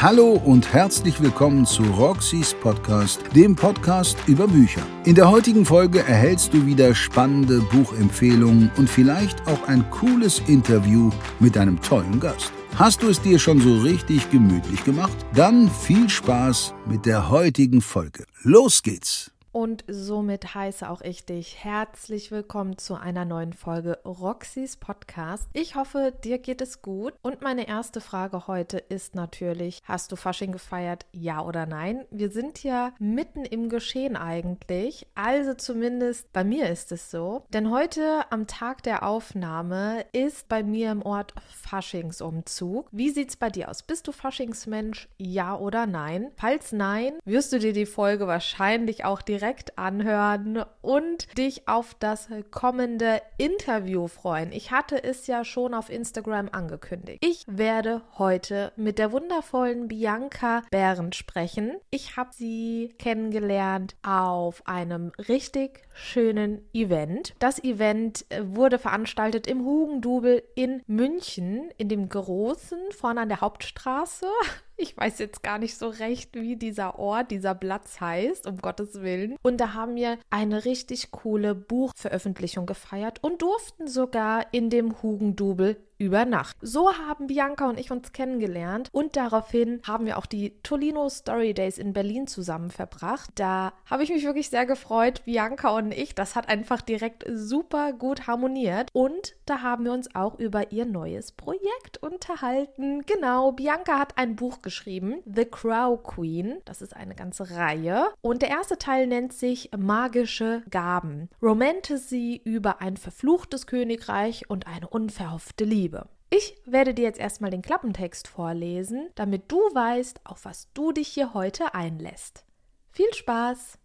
Hallo und herzlich willkommen zu Roxys Podcast, dem Podcast über Bücher. In der heutigen Folge erhältst du wieder spannende Buchempfehlungen und vielleicht auch ein cooles Interview mit einem tollen Gast. Hast du es dir schon so richtig gemütlich gemacht? Dann viel Spaß mit der heutigen Folge. Los geht's! Und somit heiße auch ich dich herzlich willkommen zu einer neuen Folge Roxys Podcast. Ich hoffe, dir geht es gut. Und meine erste Frage heute ist natürlich, hast du Fasching gefeiert? Ja oder nein? Wir sind ja mitten im Geschehen eigentlich. Also zumindest bei mir ist es so. Denn heute am Tag der Aufnahme ist bei mir im Ort Faschingsumzug. Wie sieht's bei dir aus? Bist du Faschingsmensch? Ja oder nein? Falls nein, wirst du dir die Folge wahrscheinlich auch direkt direkt anhören und dich auf das kommende Interview freuen. Ich hatte es ja schon auf Instagram angekündigt. Ich werde heute mit der wundervollen Bianca Bären sprechen. Ich habe sie kennengelernt auf einem richtig schönen Event. Das Event wurde veranstaltet im Hugendubel in München, in dem großen, vorne an der Hauptstraße. Ich weiß jetzt gar nicht so recht, wie dieser Ort, dieser Platz heißt, um Gottes Willen. Und da haben wir eine richtig coole Buchveröffentlichung gefeiert und durften sogar in dem Hugendubel über Nacht. So haben Bianca und ich uns kennengelernt und daraufhin haben wir auch die Tolino Story Days in Berlin zusammen verbracht. Da habe ich mich wirklich sehr gefreut, Bianca und ich. Das hat einfach direkt super gut harmoniert und da haben wir uns auch über ihr neues Projekt unterhalten. Genau, Bianca hat ein Buch geschrieben, The Crow Queen. Das ist eine ganze Reihe und der erste Teil nennt sich Magische Gaben. Romantasy über ein verfluchtes Königreich und eine unverhoffte Liebe. Liebe. Ich werde dir jetzt erstmal den Klappentext vorlesen, damit du weißt, auf was du dich hier heute einlässt. Viel Spaß!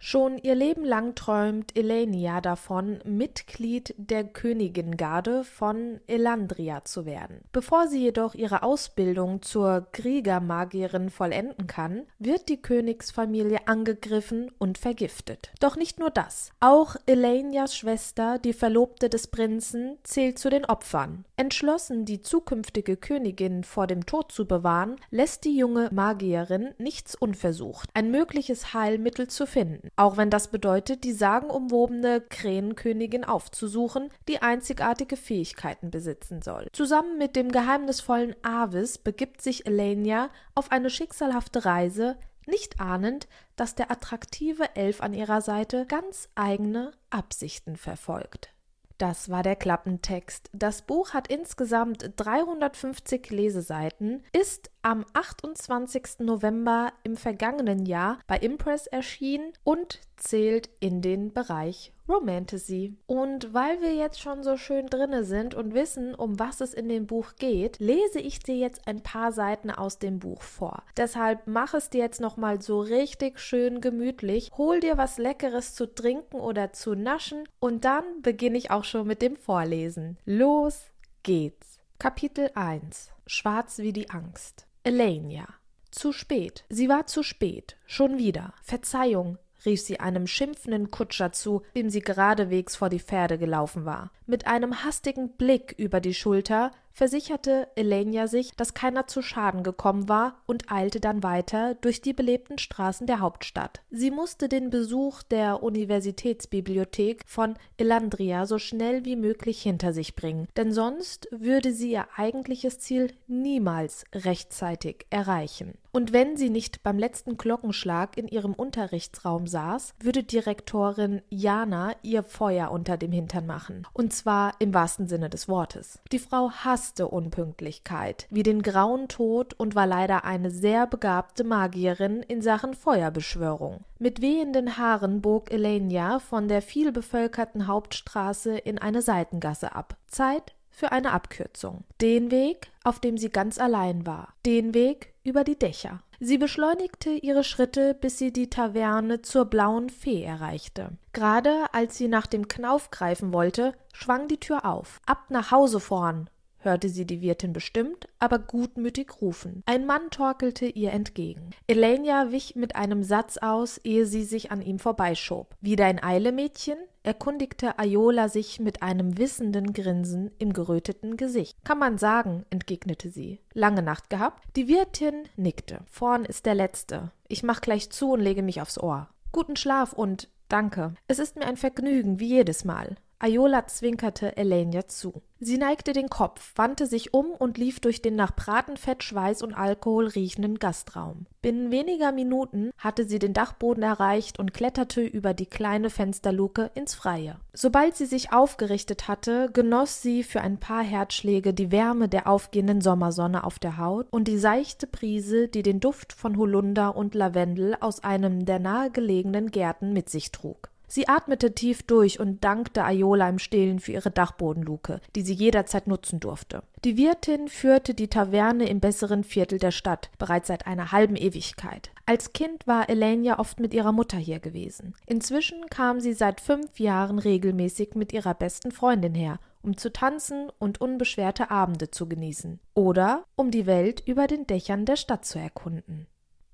Schon ihr Leben lang träumt Elenia davon, Mitglied der Königingarde von Elandria zu werden. Bevor sie jedoch ihre Ausbildung zur Kriegermagierin vollenden kann, wird die Königsfamilie angegriffen und vergiftet. Doch nicht nur das. Auch Elenias Schwester, die Verlobte des Prinzen, zählt zu den Opfern. Entschlossen, die zukünftige Königin vor dem Tod zu bewahren, lässt die junge Magierin nichts unversucht, ein mögliches Heilmittel zu finden auch wenn das bedeutet, die sagenumwobene Krähenkönigin aufzusuchen, die einzigartige Fähigkeiten besitzen soll. Zusammen mit dem geheimnisvollen Avis begibt sich Elenia auf eine schicksalhafte Reise, nicht ahnend, dass der attraktive Elf an ihrer Seite ganz eigene Absichten verfolgt. Das war der Klappentext. Das Buch hat insgesamt 350 Leseseiten, ist am 28. November im vergangenen Jahr bei Impress erschienen und zählt in den Bereich Romantasy. Und weil wir jetzt schon so schön drinne sind und wissen, um was es in dem Buch geht, lese ich dir jetzt ein paar Seiten aus dem Buch vor. Deshalb mach es dir jetzt noch mal so richtig schön gemütlich, hol dir was leckeres zu trinken oder zu naschen und dann beginne ich auch schon mit dem Vorlesen. Los geht's. Kapitel 1 Schwarz wie die Angst Elenia. Zu spät. Sie war zu spät. Schon wieder. Verzeihung, rief sie einem schimpfenden Kutscher zu, dem sie geradewegs vor die Pferde gelaufen war. Mit einem hastigen Blick über die Schulter versicherte Elenia sich, dass keiner zu Schaden gekommen war und eilte dann weiter durch die belebten Straßen der Hauptstadt. Sie musste den Besuch der Universitätsbibliothek von Elandria so schnell wie möglich hinter sich bringen, denn sonst würde sie ihr eigentliches Ziel niemals rechtzeitig erreichen. Und wenn sie nicht beim letzten Glockenschlag in ihrem Unterrichtsraum saß, würde Direktorin Jana ihr Feuer unter dem Hintern machen. Und zwar im wahrsten Sinne des Wortes. Die Frau hasste Unpünktlichkeit, wie den grauen Tod und war leider eine sehr begabte Magierin in Sachen Feuerbeschwörung. Mit wehenden Haaren bog Elenia von der vielbevölkerten Hauptstraße in eine Seitengasse ab. Zeit für eine Abkürzung. Den Weg, auf dem sie ganz allein war. Den Weg über die Dächer. Sie beschleunigte ihre Schritte, bis sie die Taverne zur Blauen Fee erreichte. Gerade als sie nach dem Knauf greifen wollte, schwang die Tür auf. Ab nach Hause vorn, hörte sie die Wirtin bestimmt, aber gutmütig rufen. Ein Mann torkelte ihr entgegen. Elenia wich mit einem Satz aus, ehe sie sich an ihm vorbeischob. Wieder in Eile, Mädchen? erkundigte Ayola sich mit einem wissenden Grinsen im geröteten Gesicht. Kann man sagen, entgegnete sie. Lange Nacht gehabt? Die Wirtin nickte. Vorn ist der Letzte. Ich mach gleich zu und lege mich aufs Ohr. Guten Schlaf und danke. Es ist mir ein Vergnügen, wie jedes Mal. Ayola zwinkerte Elenia zu. Sie neigte den Kopf, wandte sich um und lief durch den nach Bratenfett, Schweiß und Alkohol riechenden Gastraum. Binnen weniger Minuten hatte sie den Dachboden erreicht und kletterte über die kleine Fensterluke ins Freie. Sobald sie sich aufgerichtet hatte, genoss sie für ein paar Herzschläge die Wärme der aufgehenden Sommersonne auf der Haut und die seichte Brise, die den Duft von Holunder und Lavendel aus einem der nahegelegenen Gärten mit sich trug. Sie atmete tief durch und dankte Ayola im Stillen für ihre Dachbodenluke, die sie jederzeit nutzen durfte. Die Wirtin führte die Taverne im besseren Viertel der Stadt, bereits seit einer halben Ewigkeit. Als Kind war Elenia oft mit ihrer Mutter hier gewesen. Inzwischen kam sie seit fünf Jahren regelmäßig mit ihrer besten Freundin her, um zu tanzen und unbeschwerte Abende zu genießen. Oder um die Welt über den Dächern der Stadt zu erkunden.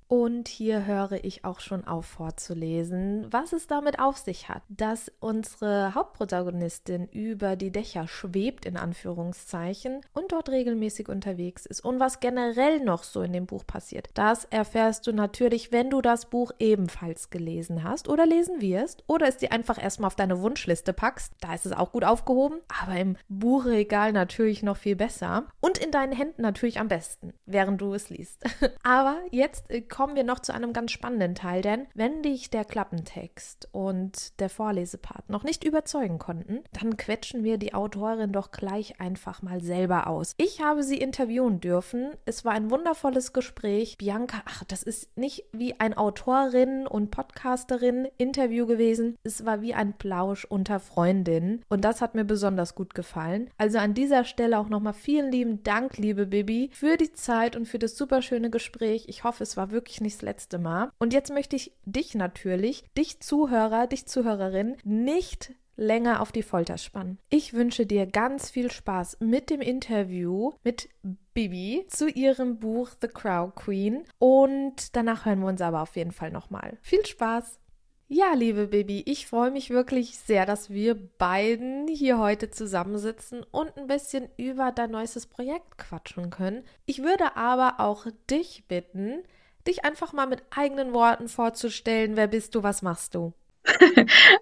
Und hier höre ich auch schon auf vorzulesen, was es damit auf sich hat, dass unsere Hauptprotagonistin über die Dächer schwebt, in Anführungszeichen, und dort regelmäßig unterwegs ist. Und was generell noch so in dem Buch passiert, das erfährst du natürlich, wenn du das Buch ebenfalls gelesen hast oder lesen wirst oder es dir einfach erstmal auf deine Wunschliste packst. Da ist es auch gut aufgehoben, aber im Buchregal natürlich noch viel besser. Und in deinen Händen natürlich am besten, während du es liest. aber jetzt äh, kommen wir noch zu einem ganz spannenden Teil, denn wenn dich der Klappentext und der Vorlesepart noch nicht überzeugen konnten, dann quetschen wir die Autorin doch gleich einfach mal selber aus. Ich habe sie interviewen dürfen. Es war ein wundervolles Gespräch. Bianca, ach, das ist nicht wie ein Autorin und Podcasterin Interview gewesen. Es war wie ein Plausch unter Freundinnen und das hat mir besonders gut gefallen. Also an dieser Stelle auch nochmal vielen lieben Dank, liebe Bibi, für die Zeit und für das super schöne Gespräch. Ich hoffe, es war wirklich wirklich nicht das letzte Mal. Und jetzt möchte ich dich natürlich, dich Zuhörer, dich Zuhörerin, nicht länger auf die Folter spannen. Ich wünsche dir ganz viel Spaß mit dem Interview mit Bibi zu ihrem Buch The Crow Queen und danach hören wir uns aber auf jeden Fall nochmal. Viel Spaß! Ja, liebe Bibi, ich freue mich wirklich sehr, dass wir beiden hier heute zusammensitzen und ein bisschen über dein neuestes Projekt quatschen können. Ich würde aber auch dich bitten, dich einfach mal mit eigenen Worten vorzustellen. Wer bist du? Was machst du?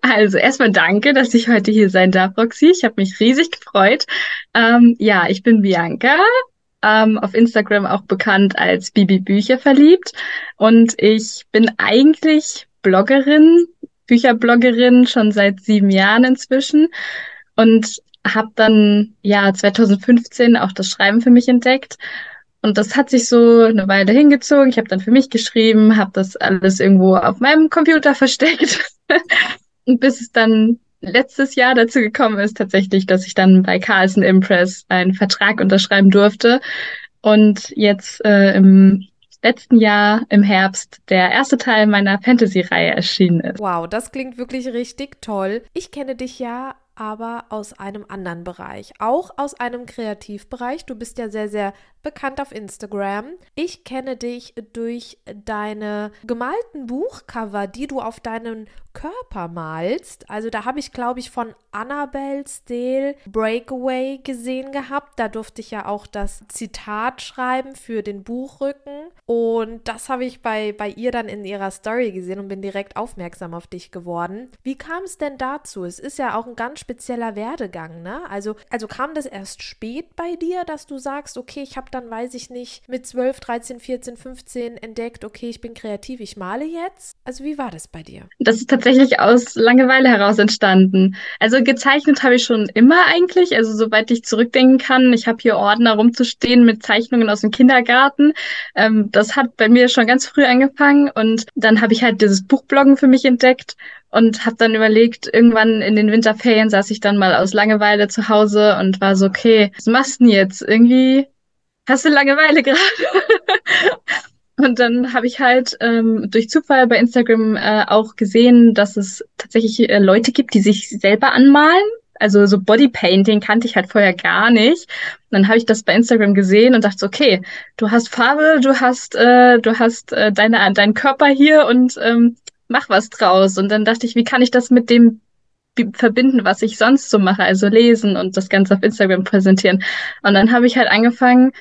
Also erstmal danke, dass ich heute hier sein darf, Roxy. Ich habe mich riesig gefreut. Ähm, ja, ich bin Bianca, ähm, auf Instagram auch bekannt als Bibi Bücher verliebt. Und ich bin eigentlich Bloggerin, Bücherbloggerin schon seit sieben Jahren inzwischen. Und habe dann ja 2015 auch das Schreiben für mich entdeckt und das hat sich so eine Weile hingezogen. Ich habe dann für mich geschrieben, habe das alles irgendwo auf meinem Computer versteckt. und bis es dann letztes Jahr dazu gekommen ist, tatsächlich, dass ich dann bei Carlson Impress einen Vertrag unterschreiben durfte. Und jetzt äh, im letzten Jahr im Herbst der erste Teil meiner Fantasy-Reihe erschienen ist. Wow, das klingt wirklich richtig toll. Ich kenne dich ja aber aus einem anderen Bereich, auch aus einem Kreativbereich. Du bist ja sehr, sehr bekannt auf Instagram. Ich kenne dich durch deine gemalten Buchcover, die du auf deinen Körper malst. Also da habe ich, glaube ich, von Annabelle Steele Breakaway gesehen gehabt. Da durfte ich ja auch das Zitat schreiben für den Buchrücken. Und das habe ich bei, bei ihr dann in ihrer Story gesehen und bin direkt aufmerksam auf dich geworden. Wie kam es denn dazu? Es ist ja auch ein ganz spezieller Werdegang, ne? Also, also kam das erst spät bei dir, dass du sagst, okay, ich habe dann, weiß ich nicht, mit 12, 13, 14, 15 entdeckt, okay, ich bin kreativ, ich male jetzt? Also wie war das bei dir? Das ist tatsächlich aus Langeweile heraus entstanden. Also gezeichnet habe ich schon immer eigentlich, also soweit ich zurückdenken kann. Ich habe hier Ordner rumzustehen mit Zeichnungen aus dem Kindergarten. Ähm, das hat bei mir schon ganz früh angefangen und dann habe ich halt dieses Buchbloggen für mich entdeckt und habe dann überlegt, irgendwann in den Winterferien saß ich dann mal aus Langeweile zu Hause und war so, okay, was machst du denn jetzt? Irgendwie hast du Langeweile gerade? Und dann habe ich halt ähm, durch Zufall bei Instagram äh, auch gesehen, dass es tatsächlich äh, Leute gibt, die sich selber anmalen Also so Bodypainting kannte ich halt vorher gar nicht. Und dann habe ich das bei Instagram gesehen und dachte, okay, du hast Farbe, du hast, äh, du hast äh, deine, deinen Körper hier und ähm, mach was draus. Und dann dachte ich, wie kann ich das mit dem verbinden, was ich sonst so mache, also lesen und das Ganze auf Instagram präsentieren. Und dann habe ich halt angefangen,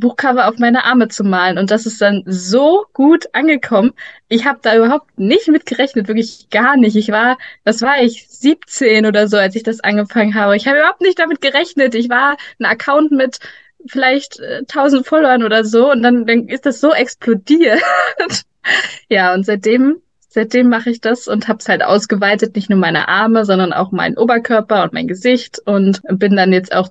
Buchcover auf meine Arme zu malen. Und das ist dann so gut angekommen. Ich habe da überhaupt nicht mit gerechnet, wirklich gar nicht. Ich war, was war ich, 17 oder so, als ich das angefangen habe. Ich habe überhaupt nicht damit gerechnet. Ich war ein Account mit vielleicht äh, 1000 Followern oder so und dann, dann ist das so explodiert. ja, und seitdem seitdem mache ich das und habe es halt ausgeweitet, nicht nur meine Arme, sondern auch meinen Oberkörper und mein Gesicht und bin dann jetzt auch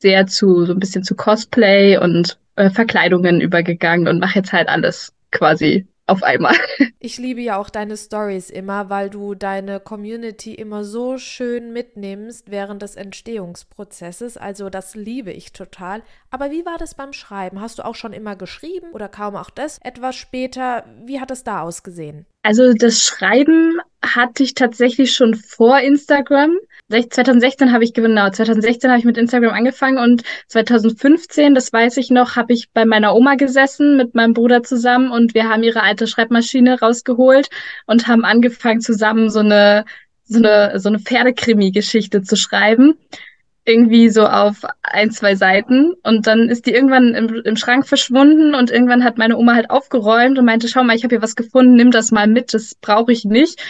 sehr zu so ein bisschen zu Cosplay und äh, Verkleidungen übergegangen und mache jetzt halt alles quasi auf einmal. Ich liebe ja auch deine Stories immer, weil du deine Community immer so schön mitnimmst während des Entstehungsprozesses. Also das liebe ich total. Aber wie war das beim Schreiben? Hast du auch schon immer geschrieben oder kaum auch das etwas später? Wie hat es da ausgesehen? Also das Schreiben hatte ich tatsächlich schon vor Instagram. 2016 habe ich genau, 2016 habe ich mit Instagram angefangen und 2015, das weiß ich noch, habe ich bei meiner Oma gesessen mit meinem Bruder zusammen und wir haben ihre alte Schreibmaschine rausgeholt und haben angefangen zusammen so eine so eine so eine Pferdekrimi-Geschichte zu schreiben irgendwie so auf ein, zwei Seiten. Und dann ist die irgendwann im, im Schrank verschwunden und irgendwann hat meine Oma halt aufgeräumt und meinte, schau mal, ich habe hier was gefunden, nimm das mal mit, das brauche ich nicht.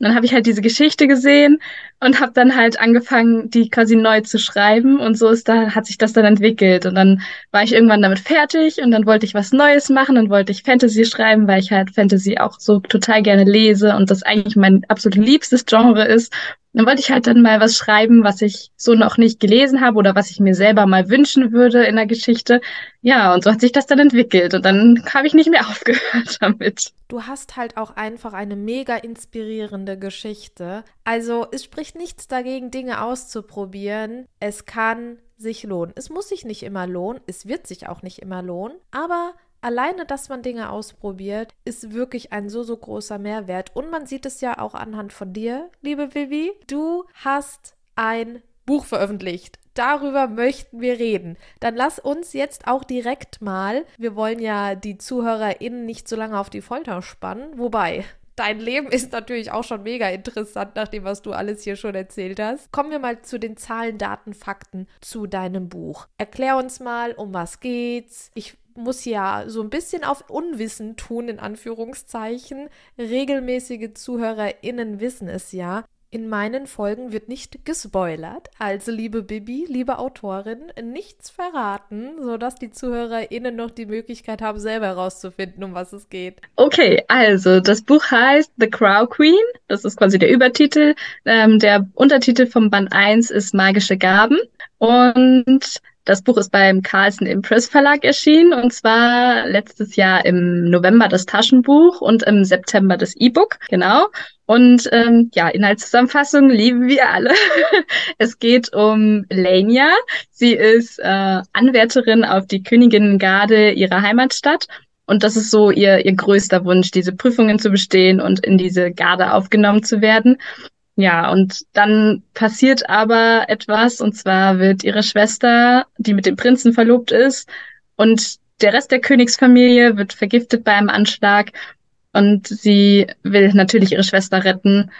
Und dann habe ich halt diese Geschichte gesehen und habe dann halt angefangen, die quasi neu zu schreiben. Und so ist da hat sich das dann entwickelt. Und dann war ich irgendwann damit fertig und dann wollte ich was Neues machen und wollte ich Fantasy schreiben, weil ich halt Fantasy auch so total gerne lese und das eigentlich mein absolut liebstes Genre ist dann wollte ich halt dann mal was schreiben, was ich so noch nicht gelesen habe oder was ich mir selber mal wünschen würde in der Geschichte. Ja, und so hat sich das dann entwickelt und dann habe ich nicht mehr aufgehört damit. Du hast halt auch einfach eine mega inspirierende Geschichte. Also es spricht nichts dagegen, Dinge auszuprobieren. Es kann sich lohnen. Es muss sich nicht immer lohnen, es wird sich auch nicht immer lohnen, aber alleine, dass man Dinge ausprobiert, ist wirklich ein so, so großer Mehrwert. Und man sieht es ja auch anhand von dir, liebe Vivi. Du hast ein Buch veröffentlicht. Darüber möchten wir reden. Dann lass uns jetzt auch direkt mal, wir wollen ja die ZuhörerInnen nicht so lange auf die Folter spannen, wobei, dein Leben ist natürlich auch schon mega interessant, nach dem, was du alles hier schon erzählt hast. Kommen wir mal zu den Zahlen, Daten, Fakten zu deinem Buch. Erklär uns mal, um was geht's. Ich muss ja so ein bisschen auf Unwissen tun, in Anführungszeichen. Regelmäßige ZuhörerInnen wissen es ja. In meinen Folgen wird nicht gespoilert. Also, liebe Bibi, liebe Autorin, nichts verraten, sodass die ZuhörerInnen noch die Möglichkeit haben, selber herauszufinden, um was es geht. Okay, also das Buch heißt The Crow Queen. Das ist quasi der Übertitel. Ähm, der Untertitel vom Band 1 ist Magische Gaben. Und das Buch ist beim Carlsen Impress Verlag erschienen und zwar letztes Jahr im November das Taschenbuch und im September das E-Book, genau. Und ähm, ja, Inhaltszusammenfassung lieben wir alle. es geht um Lania. Sie ist äh, Anwärterin auf die Königinnengarde ihrer Heimatstadt. Und das ist so ihr, ihr größter Wunsch, diese Prüfungen zu bestehen und in diese Garde aufgenommen zu werden. Ja, und dann passiert aber etwas, und zwar wird ihre Schwester, die mit dem Prinzen verlobt ist, und der Rest der Königsfamilie wird vergiftet bei einem Anschlag und sie will natürlich ihre Schwester retten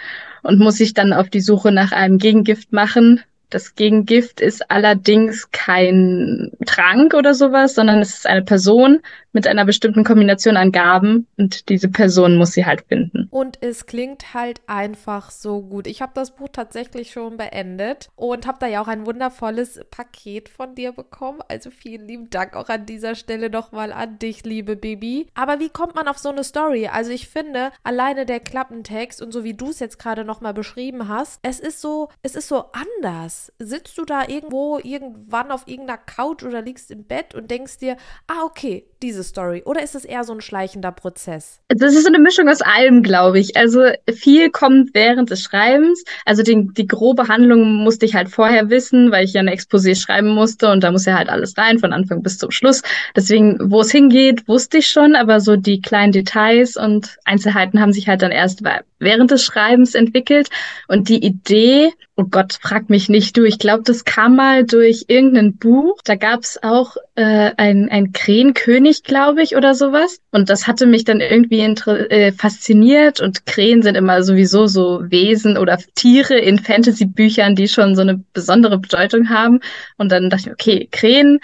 und muss sich dann auf die Suche nach einem Gegengift machen, das Gegengift ist allerdings kein Trank oder sowas, sondern es ist eine Person mit einer bestimmten Kombination an Gaben und diese Person muss sie halt finden. Und es klingt halt einfach so gut. Ich habe das Buch tatsächlich schon beendet und habe da ja auch ein wundervolles Paket von dir bekommen. Also vielen lieben Dank auch an dieser Stelle nochmal an dich, liebe Baby. Aber wie kommt man auf so eine Story? Also ich finde, alleine der Klappentext und so wie du es jetzt gerade nochmal beschrieben hast, es ist so, es ist so anders. Sitzt du da irgendwo, irgendwann auf irgendeiner Couch oder liegst im Bett und denkst dir, ah, okay, diese Story? Oder ist es eher so ein schleichender Prozess? Das ist so eine Mischung aus allem, glaube ich. Also viel kommt während des Schreibens. Also die, die grobe Handlung musste ich halt vorher wissen, weil ich ja eine Exposé schreiben musste und da muss ja halt alles rein, von Anfang bis zum Schluss. Deswegen, wo es hingeht, wusste ich schon, aber so die kleinen Details und Einzelheiten haben sich halt dann erst während des Schreibens entwickelt. Und die Idee oh Gott, frag mich nicht du. Ich glaube, das kam mal durch irgendein Buch. Da gab es auch äh, ein, ein Krähenkönig, glaube ich, oder sowas. Und das hatte mich dann irgendwie äh, fasziniert. Und Krähen sind immer sowieso so Wesen oder Tiere in Fantasy-Büchern, die schon so eine besondere Bedeutung haben. Und dann dachte ich, okay, Krähen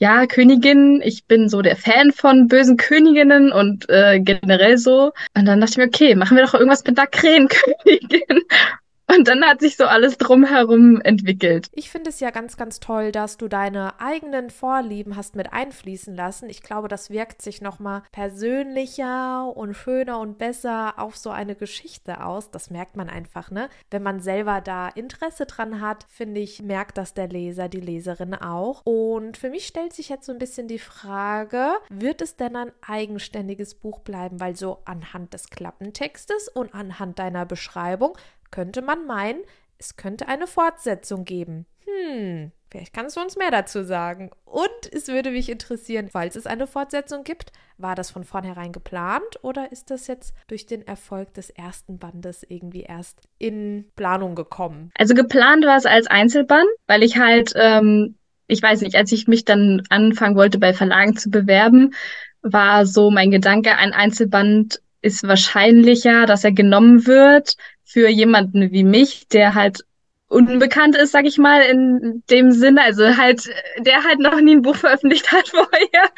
ja, Königin, ich bin so der Fan von bösen Königinnen und äh, generell so. Und dann dachte ich mir, okay, machen wir doch irgendwas mit der Krähenkönigin. Und dann hat sich so alles drumherum entwickelt. Ich finde es ja ganz, ganz toll, dass du deine eigenen Vorlieben hast mit einfließen lassen. Ich glaube, das wirkt sich nochmal persönlicher und schöner und besser auf so eine Geschichte aus. Das merkt man einfach, ne? Wenn man selber da Interesse dran hat, finde ich, merkt das der Leser, die Leserin auch. Und für mich stellt sich jetzt so ein bisschen die Frage, wird es denn ein eigenständiges Buch bleiben? Weil so anhand des Klappentextes und anhand deiner Beschreibung könnte man meinen, es könnte eine Fortsetzung geben. Hm, vielleicht kannst du uns mehr dazu sagen. Und es würde mich interessieren, falls es eine Fortsetzung gibt, war das von vornherein geplant oder ist das jetzt durch den Erfolg des ersten Bandes irgendwie erst in Planung gekommen? Also geplant war es als Einzelband, weil ich halt, ähm, ich weiß nicht, als ich mich dann anfangen wollte, bei Verlagen zu bewerben, war so mein Gedanke, ein Einzelband ist wahrscheinlicher, dass er genommen wird, für jemanden wie mich, der halt unbekannt ist, sag ich mal, in dem Sinne, also halt, der halt noch nie ein Buch veröffentlicht hat vorher,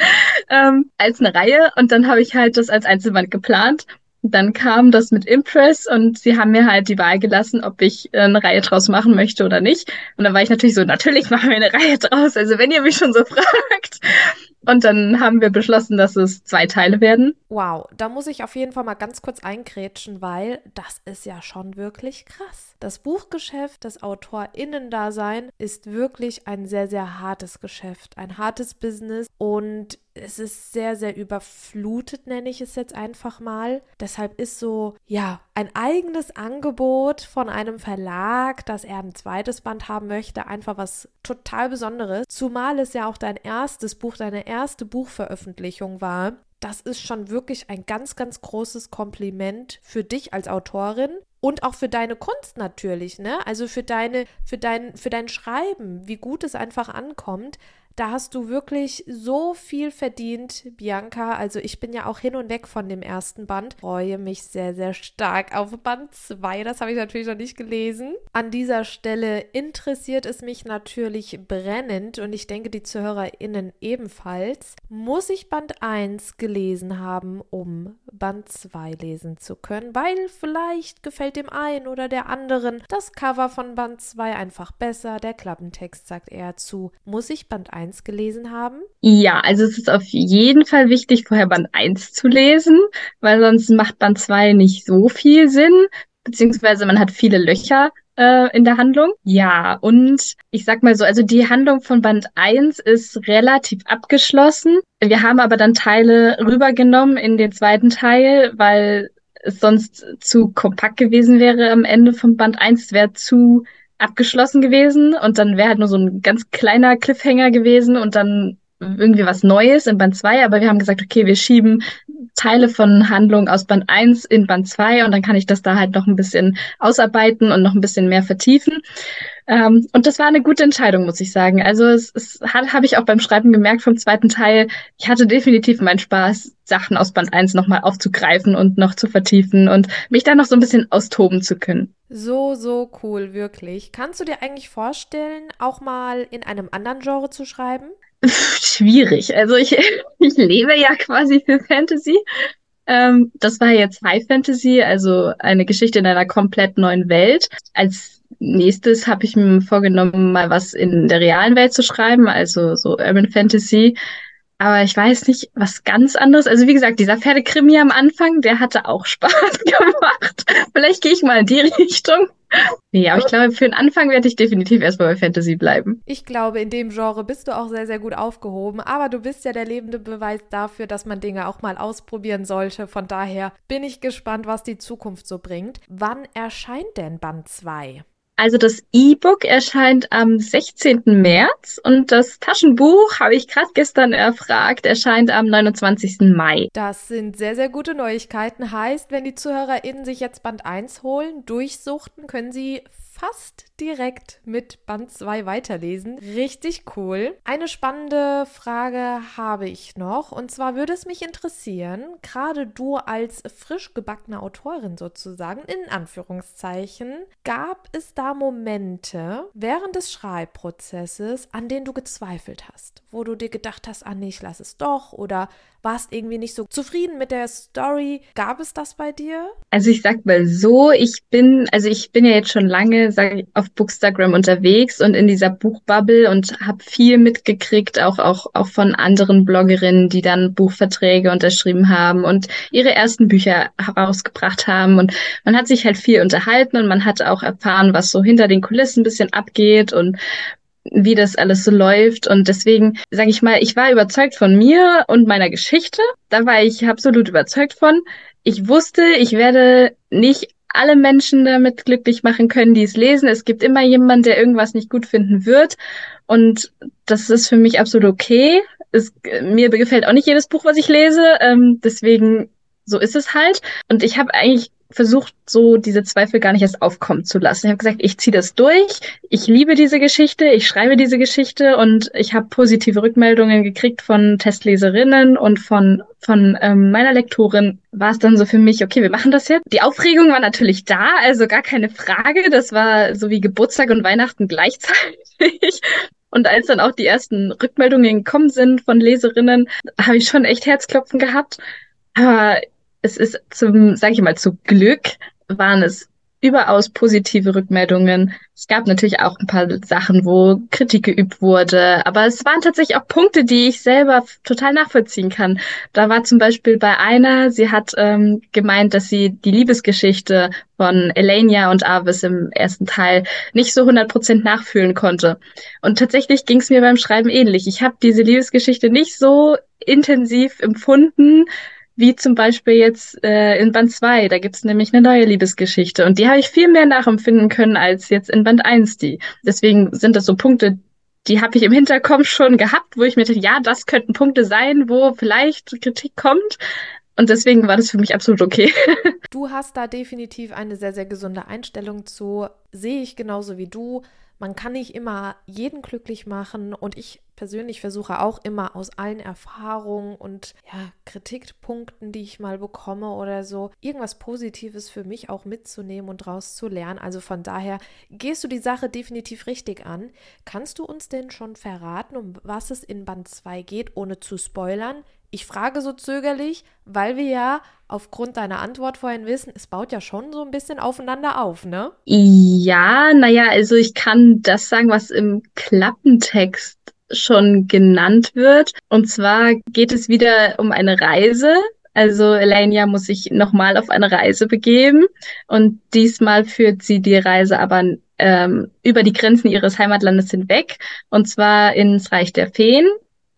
ähm, als eine Reihe. Und dann habe ich halt das als Einzelband geplant. dann kam das mit Impress und sie haben mir halt die Wahl gelassen, ob ich eine Reihe draus machen möchte oder nicht. Und dann war ich natürlich so, natürlich machen wir eine Reihe draus. Also wenn ihr mich schon so fragt. Und dann haben wir beschlossen, dass es zwei Teile werden. Wow, da muss ich auf jeden Fall mal ganz kurz eingrätschen, weil das ist ja schon wirklich krass. Das Buchgeschäft, das AutorInnen-Dasein ist wirklich ein sehr, sehr hartes Geschäft, ein hartes Business und es ist sehr, sehr überflutet, nenne ich es jetzt einfach mal. Deshalb ist so, ja, ein eigenes Angebot von einem Verlag, dass er ein zweites Band haben möchte, einfach was total Besonderes. Zumal es ja auch dein erstes Buch, deine erste Buchveröffentlichung war. Das ist schon wirklich ein ganz, ganz großes Kompliment für dich als Autorin und auch für deine Kunst natürlich, ne? Also für deine, für dein, für dein Schreiben, wie gut es einfach ankommt. Da hast du wirklich so viel verdient, Bianca. Also ich bin ja auch hin und weg von dem ersten Band. Freue mich sehr, sehr stark auf Band 2. Das habe ich natürlich noch nicht gelesen. An dieser Stelle interessiert es mich natürlich brennend und ich denke die ZuhörerInnen ebenfalls. Muss ich Band 1 gelesen haben, um Band 2 lesen zu können? Weil vielleicht gefällt dem einen oder der anderen das Cover von Band 2 einfach besser. Der Klappentext sagt eher zu. Muss ich Band 1 1 gelesen haben? Ja, also es ist auf jeden Fall wichtig, vorher Band 1 zu lesen, weil sonst macht Band 2 nicht so viel Sinn, beziehungsweise man hat viele Löcher äh, in der Handlung. Ja, und ich sag mal so, also die Handlung von Band 1 ist relativ abgeschlossen. Wir haben aber dann Teile rübergenommen in den zweiten Teil, weil es sonst zu kompakt gewesen wäre am Ende von Band 1. Es wäre zu abgeschlossen gewesen und dann wäre halt nur so ein ganz kleiner Cliffhanger gewesen und dann irgendwie was Neues in Band 2, aber wir haben gesagt, okay, wir schieben Teile von Handlung aus Band 1 in Band 2 und dann kann ich das da halt noch ein bisschen ausarbeiten und noch ein bisschen mehr vertiefen. Ähm, und das war eine gute Entscheidung, muss ich sagen. Also es, es habe ich auch beim Schreiben gemerkt vom zweiten Teil. Ich hatte definitiv meinen Spaß, Sachen aus Band 1 nochmal aufzugreifen und noch zu vertiefen und mich da noch so ein bisschen austoben zu können. So, so cool, wirklich. Kannst du dir eigentlich vorstellen, auch mal in einem anderen Genre zu schreiben? Schwierig. Also ich, ich lebe ja quasi für Fantasy. Ähm, das war jetzt High Fantasy, also eine Geschichte in einer komplett neuen Welt. Als nächstes habe ich mir vorgenommen, mal was in der realen Welt zu schreiben, also so Urban Fantasy. Aber ich weiß nicht, was ganz anderes. Also wie gesagt, dieser Pferdekrimi am Anfang, der hatte auch Spaß gemacht. Vielleicht gehe ich mal in die Richtung. Nee, aber ich glaube, für den Anfang werde ich definitiv erstmal bei Fantasy bleiben. Ich glaube, in dem Genre bist du auch sehr, sehr gut aufgehoben. Aber du bist ja der lebende Beweis dafür, dass man Dinge auch mal ausprobieren sollte. Von daher bin ich gespannt, was die Zukunft so bringt. Wann erscheint denn Band 2? Also das E-Book erscheint am 16. März und das Taschenbuch, habe ich gerade gestern erfragt, erscheint am 29. Mai. Das sind sehr, sehr gute Neuigkeiten. Heißt, wenn die ZuhörerInnen sich jetzt Band 1 holen, durchsuchten, können sie fast direkt mit Band 2 weiterlesen. Richtig cool. Eine spannende Frage habe ich noch und zwar würde es mich interessieren, gerade du als frisch gebackene Autorin sozusagen, in Anführungszeichen, gab es da Momente während des Schreibprozesses, an denen du gezweifelt hast, wo du dir gedacht hast, ah nee, ich lass es doch oder warst irgendwie nicht so zufrieden mit der Story. Gab es das bei dir? Also ich sag mal so, ich bin, also ich bin ja jetzt schon lange, sage ich, auf Bookstagram unterwegs und in dieser Buchbubble und habe viel mitgekriegt, auch, auch, auch von anderen Bloggerinnen, die dann Buchverträge unterschrieben haben und ihre ersten Bücher herausgebracht haben. Und man hat sich halt viel unterhalten und man hat auch erfahren, was so hinter den Kulissen ein bisschen abgeht und wie das alles so läuft. Und deswegen sage ich mal, ich war überzeugt von mir und meiner Geschichte. Da war ich absolut überzeugt von. Ich wusste, ich werde nicht alle Menschen damit glücklich machen können, die es lesen. Es gibt immer jemanden, der irgendwas nicht gut finden wird. Und das ist für mich absolut okay. Es, mir gefällt auch nicht jedes Buch, was ich lese. Ähm, deswegen, so ist es halt. Und ich habe eigentlich versucht, so diese Zweifel gar nicht erst aufkommen zu lassen. Ich habe gesagt, ich ziehe das durch, ich liebe diese Geschichte, ich schreibe diese Geschichte und ich habe positive Rückmeldungen gekriegt von Testleserinnen und von, von ähm, meiner Lektorin. War es dann so für mich, okay, wir machen das jetzt. Die Aufregung war natürlich da, also gar keine Frage. Das war so wie Geburtstag und Weihnachten gleichzeitig. Und als dann auch die ersten Rückmeldungen gekommen sind von Leserinnen, habe ich schon echt Herzklopfen gehabt. Aber es ist zum, sage ich mal, zu Glück waren es überaus positive Rückmeldungen. Es gab natürlich auch ein paar Sachen, wo Kritik geübt wurde, aber es waren tatsächlich auch Punkte, die ich selber total nachvollziehen kann. Da war zum Beispiel bei einer, sie hat ähm, gemeint, dass sie die Liebesgeschichte von Elenia und Avis im ersten Teil nicht so 100% nachfühlen konnte. Und tatsächlich ging es mir beim Schreiben ähnlich. Ich habe diese Liebesgeschichte nicht so intensiv empfunden, wie zum Beispiel jetzt äh, in Band 2, da gibt's nämlich eine neue Liebesgeschichte und die habe ich viel mehr nachempfinden können als jetzt in Band 1 die. Deswegen sind das so Punkte, die habe ich im Hinterkopf schon gehabt, wo ich mir dachte, ja, das könnten Punkte sein, wo vielleicht Kritik kommt. Und deswegen war das für mich absolut okay. du hast da definitiv eine sehr, sehr gesunde Einstellung zu. Sehe ich genauso wie du. Man kann nicht immer jeden glücklich machen und ich persönlich versuche auch immer aus allen Erfahrungen und ja, Kritikpunkten, die ich mal bekomme oder so, irgendwas Positives für mich auch mitzunehmen und daraus zu lernen. Also von daher gehst du die Sache definitiv richtig an. Kannst du uns denn schon verraten, um was es in Band 2 geht, ohne zu spoilern? Ich frage so zögerlich, weil wir ja aufgrund deiner Antwort vorhin wissen, es baut ja schon so ein bisschen aufeinander auf, ne? Ja, naja, also ich kann das sagen, was im Klappentext schon genannt wird. Und zwar geht es wieder um eine Reise. Also Elenia muss sich nochmal auf eine Reise begeben und diesmal führt sie die Reise aber ähm, über die Grenzen ihres Heimatlandes hinweg und zwar ins Reich der Feen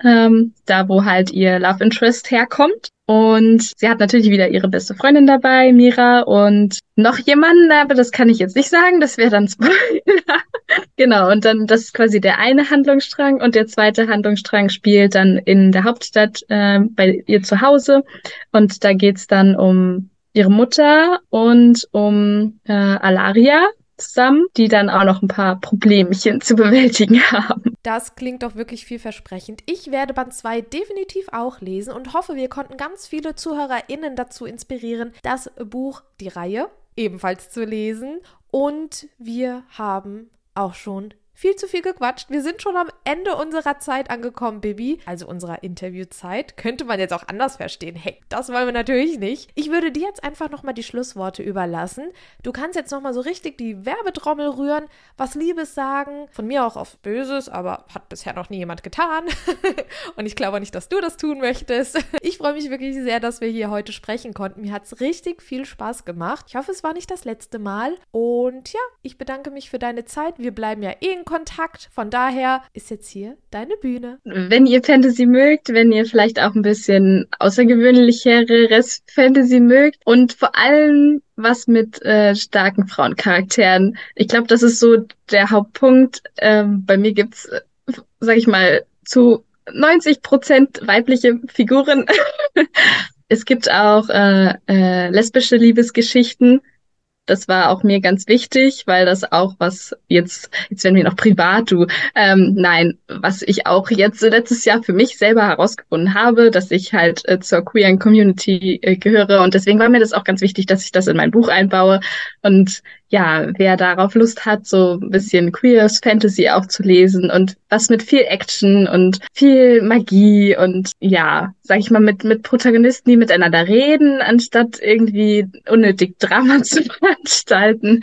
ähm, da wo halt ihr Love Interest herkommt. Und sie hat natürlich wieder ihre beste Freundin dabei, Mira, und noch jemanden, aber das kann ich jetzt nicht sagen, das wäre dann Spoiler. genau, und dann, das ist quasi der eine Handlungsstrang und der zweite Handlungsstrang spielt dann in der Hauptstadt äh, bei ihr zu Hause. Und da geht's dann um ihre Mutter und um äh, Alaria, zusammen, die dann auch noch ein paar Problemchen zu bewältigen haben. Das klingt doch wirklich vielversprechend. Ich werde Band 2 definitiv auch lesen und hoffe, wir konnten ganz viele ZuhörerInnen dazu inspirieren, das Buch, die Reihe, ebenfalls zu lesen. Und wir haben auch schon viel zu viel gequatscht. Wir sind schon am Ende unserer Zeit angekommen, Bibi. Also unserer Interviewzeit. Könnte man jetzt auch anders verstehen. Hey, das wollen wir natürlich nicht. Ich würde dir jetzt einfach nochmal die Schlussworte überlassen. Du kannst jetzt nochmal so richtig die Werbetrommel rühren, was Liebes sagen. Von mir auch auf Böses, aber hat bisher noch nie jemand getan. Und ich glaube nicht, dass du das tun möchtest. Ich freue mich wirklich sehr, dass wir hier heute sprechen konnten. Mir hat es richtig viel Spaß gemacht. Ich hoffe, es war nicht das letzte Mal. Und ja, ich bedanke mich für deine Zeit. Wir bleiben ja eh in Kontakt. Von daher ist jetzt hier deine Bühne. Wenn ihr Fantasy mögt, wenn ihr vielleicht auch ein bisschen außergewöhnlicheres Fantasy mögt und vor allem was mit äh, starken Frauencharakteren. Ich glaube, das ist so der Hauptpunkt. Ähm, bei mir gibt's, äh, sag ich mal, zu 90 Prozent weibliche Figuren. es gibt auch äh, äh, lesbische Liebesgeschichten Das war auch mir ganz wichtig, weil das auch was jetzt, jetzt werden wir noch privat, du, ähm, nein, was ich auch jetzt letztes Jahr für mich selber herausgefunden habe, dass ich halt äh, zur queeren Community äh, gehöre. Und deswegen war mir das auch ganz wichtig, dass ich das in mein Buch einbaue. Und ja, wer darauf Lust hat, so ein bisschen Queers Fantasy auch zu lesen und was mit viel Action und viel Magie und ja, sag ich mal, mit, mit Protagonisten, die miteinander reden, anstatt irgendwie unnötig Drama zu veranstalten,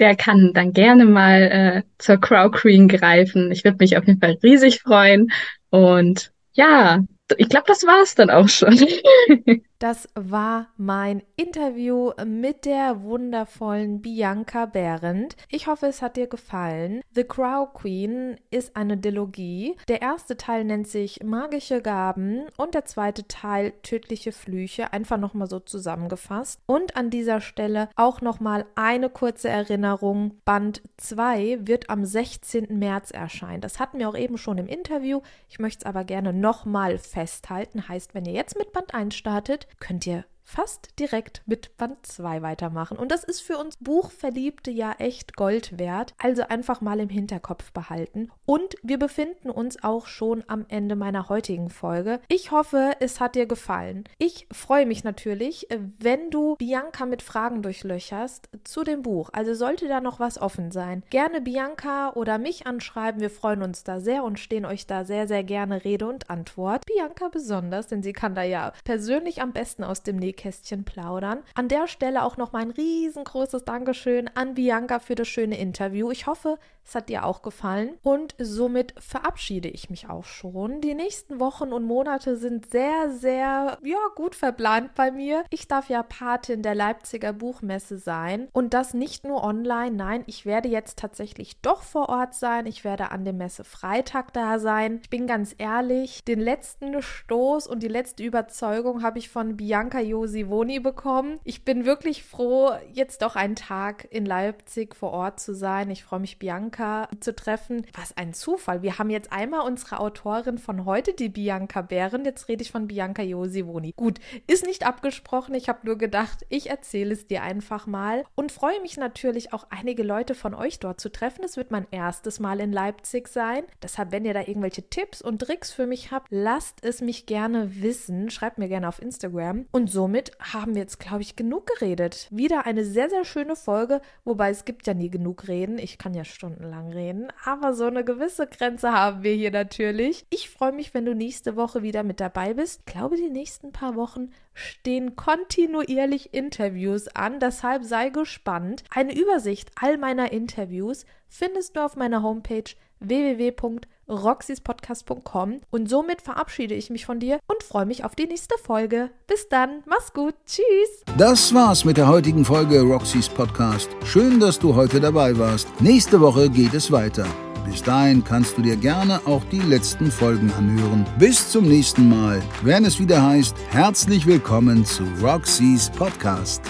der kann dann gerne mal äh, zur Crow Queen greifen. Ich würde mich auf jeden Fall riesig freuen. Und ja, ich glaube, das war's dann auch schon. Das war mein Interview mit der wundervollen Bianca Behrendt. Ich hoffe, es hat dir gefallen. The Crow Queen ist eine Dilogie. Der erste Teil nennt sich Magische Gaben und der zweite Teil Tödliche Flüche, einfach nochmal so zusammengefasst. Und an dieser Stelle auch nochmal eine kurze Erinnerung. Band 2 wird am 16. März erscheinen. Das hatten wir auch eben schon im Interview. Ich möchte es aber gerne nochmal festhalten. Heißt, wenn ihr jetzt mit Band 1 startet, könnt ihr fast direkt mit Band 2 weitermachen. Und das ist für uns Buchverliebte ja echt Gold wert. Also einfach mal im Hinterkopf behalten. Und wir befinden uns auch schon am Ende meiner heutigen Folge. Ich hoffe, es hat dir gefallen. Ich freue mich natürlich, wenn du Bianca mit Fragen durchlöcherst zu dem Buch. Also sollte da noch was offen sein, gerne Bianca oder mich anschreiben. Wir freuen uns da sehr und stehen euch da sehr, sehr gerne Rede und Antwort. Bianca besonders, denn sie kann da ja persönlich am besten aus dem Nähkästchen Nähkästchen plaudern. An der Stelle auch noch mal ein riesengroßes Dankeschön an Bianca für das schöne Interview. Ich hoffe, es hat dir auch gefallen. Und somit verabschiede ich mich auch schon. Die nächsten Wochen und Monate sind sehr, sehr, ja, gut verplant bei mir. Ich darf ja Patin der Leipziger Buchmesse sein. Und das nicht nur online. Nein, ich werde jetzt tatsächlich doch vor Ort sein. Ich werde an dem Messe Freitag da sein. Ich bin ganz ehrlich, den letzten Stoß und die letzte Überzeugung habe ich von Bianca Josivoni bekommen. Ich bin wirklich froh, jetzt doch einen Tag in Leipzig vor Ort zu sein. Ich freue mich, Bianca zu treffen. Was ein Zufall. Wir haben jetzt einmal unsere Autorin von heute, die Bianca Bären. Jetzt rede ich von Bianca Josivoni. Gut, ist nicht abgesprochen. Ich habe nur gedacht, ich erzähle es dir einfach mal und freue mich natürlich auch einige Leute von euch dort zu treffen. Es wird mein erstes Mal in Leipzig sein. Deshalb, wenn ihr da irgendwelche Tipps und Tricks für mich habt, lasst es mich gerne wissen. Schreibt mir gerne auf Instagram. Und somit haben wir jetzt, glaube ich, genug geredet. Wieder eine sehr, sehr schöne Folge, wobei es gibt ja nie genug Reden. Ich kann ja stundenlang lang reden, aber so eine gewisse Grenze haben wir hier natürlich. Ich freue mich, wenn du nächste Woche wieder mit dabei bist. Ich glaube, die nächsten paar Wochen stehen kontinuierlich Interviews an, deshalb sei gespannt. Eine Übersicht all meiner Interviews findest du auf meiner Homepage www.roxyspodcast.com und somit verabschiede ich mich von dir und freue mich auf die nächste Folge. Bis dann, mach's gut, tschüss. Das war's mit der heutigen Folge Roxys Podcast. Schön, dass du heute dabei warst. Nächste Woche geht es weiter. Bis dahin kannst du dir gerne auch die letzten Folgen anhören. Bis zum nächsten Mal, wenn es wieder heißt, herzlich willkommen zu Roxys Podcast.